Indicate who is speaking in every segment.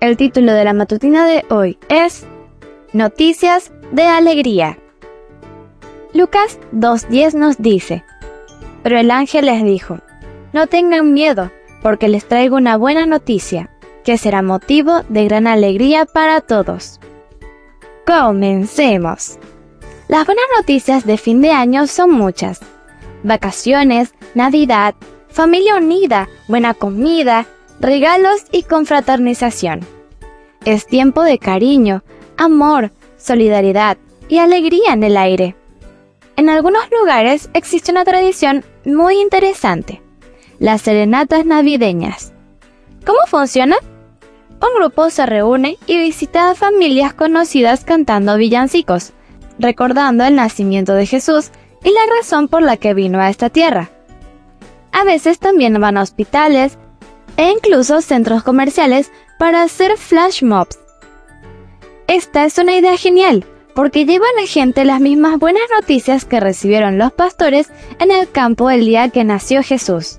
Speaker 1: El título de la matutina de hoy es Noticias de Alegría. Lucas 2.10 nos dice, Pero el ángel les dijo, No tengan miedo, porque les traigo una buena noticia, que será motivo de gran alegría para todos. Comencemos. Las buenas noticias de fin de año son muchas. Vacaciones, Navidad, familia unida, buena comida, regalos y confraternización. Es tiempo de cariño, amor, solidaridad y alegría en el aire. En algunos lugares existe una tradición muy interesante, las serenatas navideñas. ¿Cómo funciona? Un grupo se reúne y visita a familias conocidas cantando villancicos, recordando el nacimiento de Jesús y la razón por la que vino a esta tierra. A veces también van a hospitales e incluso centros comerciales para hacer flash mobs. Esta es una idea genial porque lleva a la gente las mismas buenas noticias que recibieron los pastores en el campo el día que nació Jesús.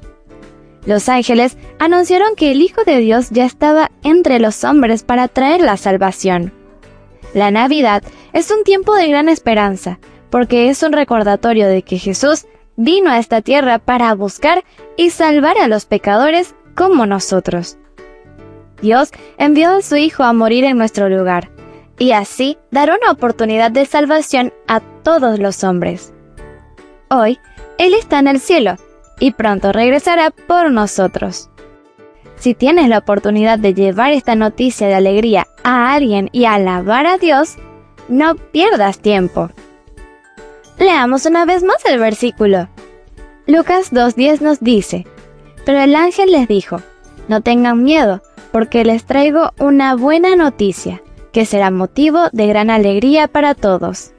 Speaker 1: Los ángeles anunciaron que el Hijo de Dios ya estaba entre los hombres para traer la salvación. La Navidad es un tiempo de gran esperanza, porque es un recordatorio de que Jesús vino a esta tierra para buscar y salvar a los pecadores como nosotros. Dios envió a su Hijo a morir en nuestro lugar, y así dar una oportunidad de salvación a todos los hombres. Hoy, Él está en el cielo, y pronto regresará por nosotros. Si tienes la oportunidad de llevar esta noticia de alegría a alguien y alabar a Dios, no pierdas tiempo. Leamos una vez más el versículo. Lucas 2.10 nos dice, Pero el ángel les dijo, No tengan miedo, porque les traigo una buena noticia, que será motivo de gran alegría para todos.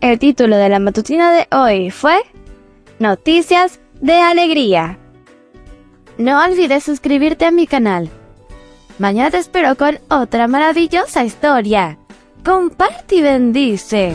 Speaker 1: El título de la matutina de hoy fue Noticias de Alegría. No olvides suscribirte a mi canal. Mañana te espero con otra maravillosa historia. Comparte y bendice.